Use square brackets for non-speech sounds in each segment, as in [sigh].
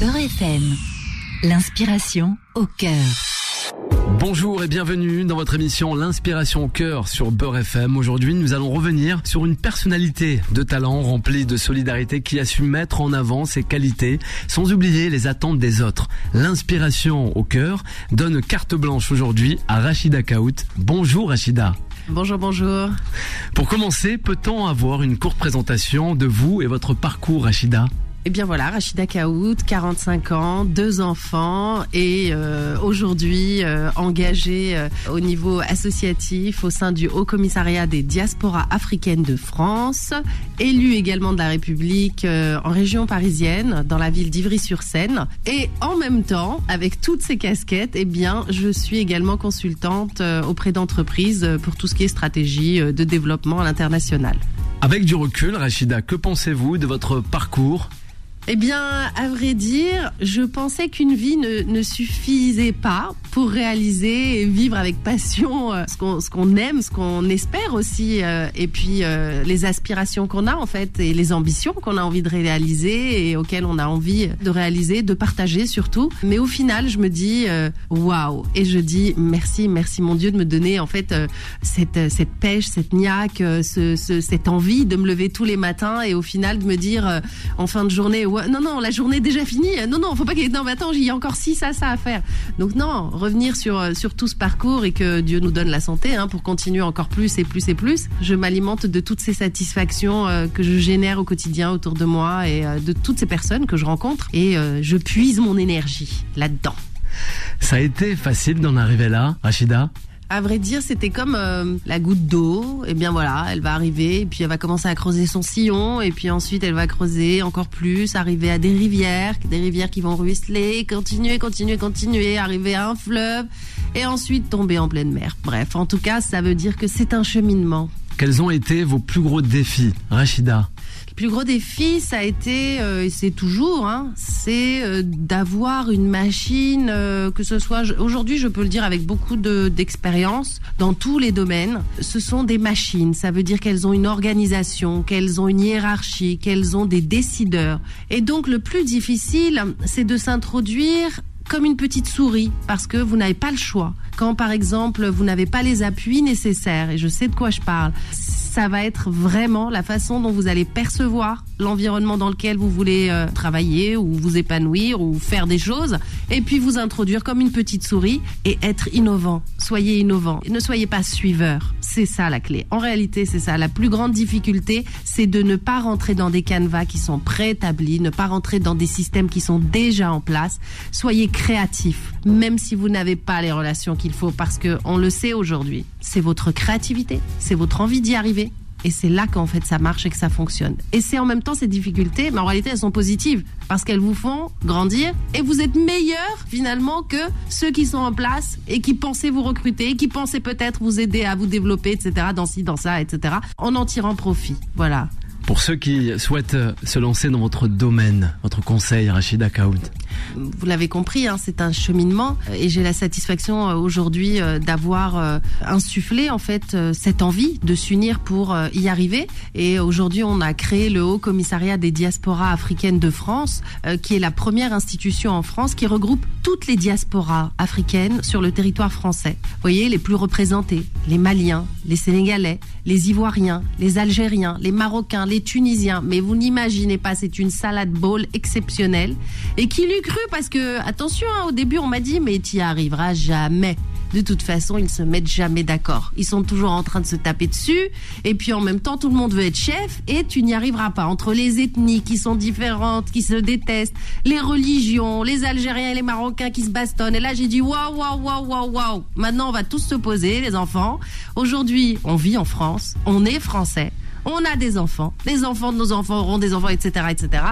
Beurre FM. L'inspiration au cœur. Bonjour et bienvenue dans votre émission L'inspiration au cœur sur Beurre FM. Aujourd'hui, nous allons revenir sur une personnalité de talent remplie de solidarité qui a su mettre en avant ses qualités sans oublier les attentes des autres. L'inspiration au cœur donne carte blanche aujourd'hui à Rachida Kaout. Bonjour Rachida. Bonjour, bonjour. Pour commencer, peut-on avoir une courte présentation de vous et votre parcours Rachida? Eh bien voilà, Rachida Kaout, 45 ans, deux enfants et euh, aujourd'hui euh, engagée euh, au niveau associatif au sein du Haut Commissariat des diasporas africaines de France, élue également de la République en région parisienne, dans la ville d'Ivry-sur-Seine. Et en même temps, avec toutes ces casquettes, eh bien, je suis également consultante auprès d'entreprises pour tout ce qui est stratégie de développement à l'international. Avec du recul, Rachida, que pensez-vous de votre parcours? Eh bien, à vrai dire, je pensais qu'une vie ne, ne, suffisait pas pour réaliser et vivre avec passion euh, ce qu'on qu'on aime, ce qu'on espère aussi, euh, et puis euh, les aspirations qu'on a en fait et les ambitions qu'on a envie de réaliser et auxquelles on a envie de réaliser, de partager surtout. Mais au final, je me dis waouh et je dis merci, merci mon Dieu de me donner en fait cette cette pêche, cette niaque, ce, ce, cette envie de me lever tous les matins et au final de me dire en fin de journée non, non, la journée est déjà finie. Non, non, faut pas qu'il. Non, mais attends, il y a encore ci, ça, ça à faire. Donc non, revenir sur euh, sur tout ce parcours et que Dieu nous donne la santé hein, pour continuer encore plus et plus et plus. Je m'alimente de toutes ces satisfactions euh, que je génère au quotidien autour de moi et euh, de toutes ces personnes que je rencontre et je puise mon énergie là-dedans. Ça a été facile d'en arriver là, Rachida? À vrai dire, c'était comme euh, la goutte d'eau. Et bien voilà, elle va arriver, et puis elle va commencer à creuser son sillon, et puis ensuite elle va creuser encore plus, arriver à des rivières, des rivières qui vont ruisseler, continuer, continuer, continuer, arriver à un fleuve, et ensuite tomber en pleine mer. Bref, en tout cas, ça veut dire que c'est un cheminement. Quels ont été vos plus gros défis, Rachida? Plus gros défi, ça a été, euh, et c'est toujours, hein, c'est euh, d'avoir une machine, euh, que ce soit, aujourd'hui je peux le dire avec beaucoup d'expérience dans tous les domaines, ce sont des machines, ça veut dire qu'elles ont une organisation, qu'elles ont une hiérarchie, qu'elles ont des décideurs. Et donc le plus difficile, c'est de s'introduire comme une petite souris parce que vous n'avez pas le choix. Quand par exemple vous n'avez pas les appuis nécessaires, et je sais de quoi je parle, ça va être vraiment la façon dont vous allez percevoir l'environnement dans lequel vous voulez euh, travailler ou vous épanouir ou faire des choses et puis vous introduire comme une petite souris et être innovant. Soyez innovant. Ne soyez pas suiveur. C'est ça la clé. En réalité, c'est ça. La plus grande difficulté, c'est de ne pas rentrer dans des canevas qui sont préétablis, ne pas rentrer dans des systèmes qui sont déjà en place. Soyez créatif, même si vous n'avez pas les relations qu'il faut parce que on le sait aujourd'hui. C'est votre créativité, c'est votre envie d'y arriver et c'est là qu'en fait ça marche et que ça fonctionne. Et c'est en même temps ces difficultés, mais en réalité elles sont positives parce qu'elles vous font grandir et vous êtes meilleur finalement que ceux qui sont en place et qui pensaient vous recruter, qui pensaient peut-être vous aider à vous développer, etc. Dans ci, dans ça, etc. En en tirant profit. Voilà. Pour ceux qui souhaitent se lancer dans votre domaine, votre conseil, Rachida Kaoud vous l'avez compris, hein, c'est un cheminement et j'ai la satisfaction euh, aujourd'hui euh, d'avoir euh, insufflé en fait cette envie de s'unir pour y arriver. Et aujourd'hui, on a créé le Haut Commissariat des diasporas africaines de France, qui est la première institution en France qui regroupe toutes les diasporas africaines sur le territoire français. Vous voyez, les plus représentés, les Maliens, les Sénégalais, les Ivoiriens, les Algériens, les Marocains, les Tunisiens. Mais vous n'imaginez pas, c'est une salade bowl exceptionnelle et qui cru parce que, attention, hein, au début on m'a dit, mais tu y arriveras jamais. De toute façon, ils se mettent jamais d'accord. Ils sont toujours en train de se taper dessus. Et puis en même temps, tout le monde veut être chef et tu n'y arriveras pas. Entre les ethnies qui sont différentes, qui se détestent, les religions, les Algériens et les Marocains qui se bastonnent. Et là, j'ai dit waouh, waouh, waouh, waouh, waouh. Maintenant, on va tous se poser, les enfants. Aujourd'hui, on vit en France. On est français on a des enfants, les enfants de nos enfants auront des enfants, etc., etc.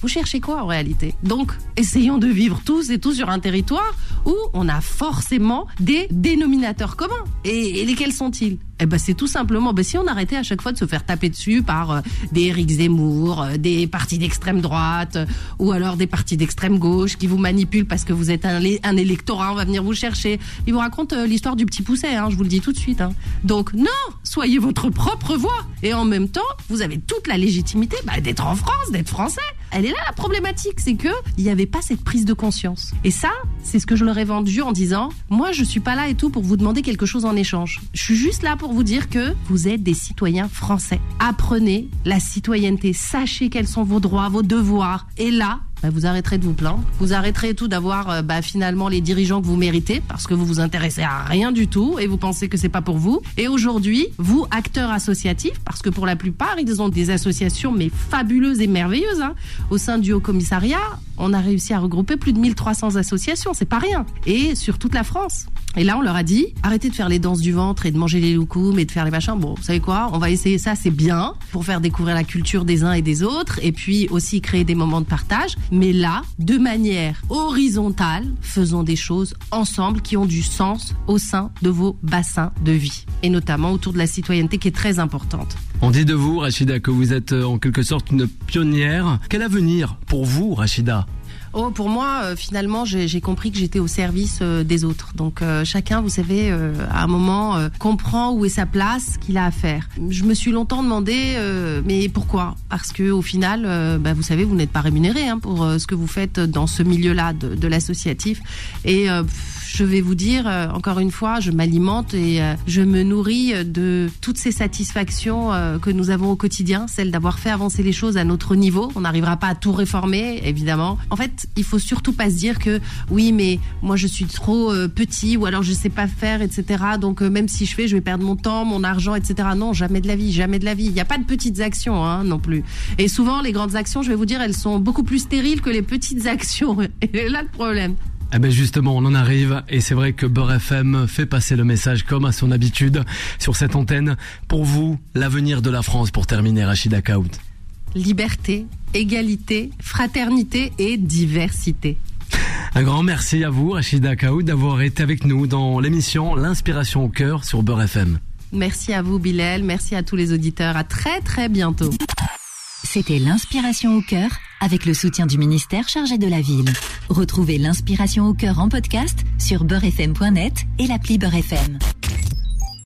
Vous cherchez quoi en réalité? Donc, essayons de vivre tous et tous sur un territoire où on a forcément des dénominateurs communs. Et, lesquels sont-ils? Eh ben c'est tout simplement, ben si on arrêtait à chaque fois de se faire taper dessus par euh, des Éric Zemmour, euh, des partis d'extrême droite, euh, ou alors des partis d'extrême gauche qui vous manipulent parce que vous êtes un, un électorat, on va venir vous chercher. Ils vous racontent l'histoire du petit pousset, hein, je vous le dis tout de suite. Hein. Donc non, soyez votre propre voix. Et en même temps, vous avez toute la légitimité bah, d'être en France, d'être français. Elle est là la problématique, c'est que il n'y avait pas cette prise de conscience. Et ça, c'est ce que je leur ai vendu en disant, moi je suis pas là et tout pour vous demander quelque chose en échange. Je suis juste là pour vous dire que vous êtes des citoyens français. Apprenez la citoyenneté, sachez quels sont vos droits, vos devoirs. Et là, bah, vous arrêterez de vous plaindre. Vous arrêterez tout d'avoir euh, bah, finalement les dirigeants que vous méritez parce que vous vous intéressez à rien du tout et vous pensez que c'est pas pour vous. Et aujourd'hui, vous, acteurs associatifs, parce que pour la plupart, ils ont des associations mais fabuleuses et merveilleuses. Hein. Au sein du Haut Commissariat, on a réussi à regrouper plus de 1300 associations, c'est pas rien. Et sur toute la France. Et là, on leur a dit, arrêtez de faire les danses du ventre et de manger les loukoums et de faire les machins. Bon, vous savez quoi? On va essayer ça, c'est bien, pour faire découvrir la culture des uns et des autres, et puis aussi créer des moments de partage. Mais là, de manière horizontale, faisons des choses ensemble qui ont du sens au sein de vos bassins de vie. Et notamment autour de la citoyenneté qui est très importante. On dit de vous, Rachida, que vous êtes euh, en quelque sorte une pionnière. Quel avenir pour vous, Rachida? Oh, pour moi, euh, finalement, j'ai compris que j'étais au service euh, des autres. Donc euh, chacun, vous savez, à un moment, comprend où est sa place, qu'il a à faire. Je me suis longtemps demandé, mais pourquoi? Parce que au final, bah, vous savez, vous n'êtes pas rémunéré hein, pour ce que vous faites dans ce milieu-là de, l'associatif. Et je vais vous dire, euh, encore une fois, je m'alimente et euh, je me nourris de toutes ces satisfactions euh, que nous avons au quotidien, celle d'avoir fait avancer les choses à notre niveau. On n'arrivera pas à tout réformer, évidemment. En fait, il faut surtout pas se dire que oui, mais moi je suis trop petit ou alors je sais pas faire, etc. Donc même si je fais, je vais perdre mon temps, mon argent, etc. Non, jamais de la vie, jamais de la vie. Il n'y a pas de petites actions hein, non plus. Et souvent, les grandes actions, je vais vous dire, elles sont beaucoup plus stériles que les petites [laughs] actions. Et là le problème. Eh ben justement, on en arrive et c'est vrai que Beurre FM fait passer le message comme à son habitude sur cette antenne. Pour vous, l'avenir de la France pour terminer, Rachida Kaout. Liberté, égalité, fraternité et diversité. Un grand merci à vous, Rachida Kaout, d'avoir été avec nous dans l'émission L'inspiration au cœur sur Beurre FM. Merci à vous, Bilal. Merci à tous les auditeurs. À très très bientôt. C'était l'inspiration au cœur avec le soutien du ministère chargé de la ville. Retrouvez l'inspiration au cœur en podcast sur beurrefm.net et l'appli Beurrefm.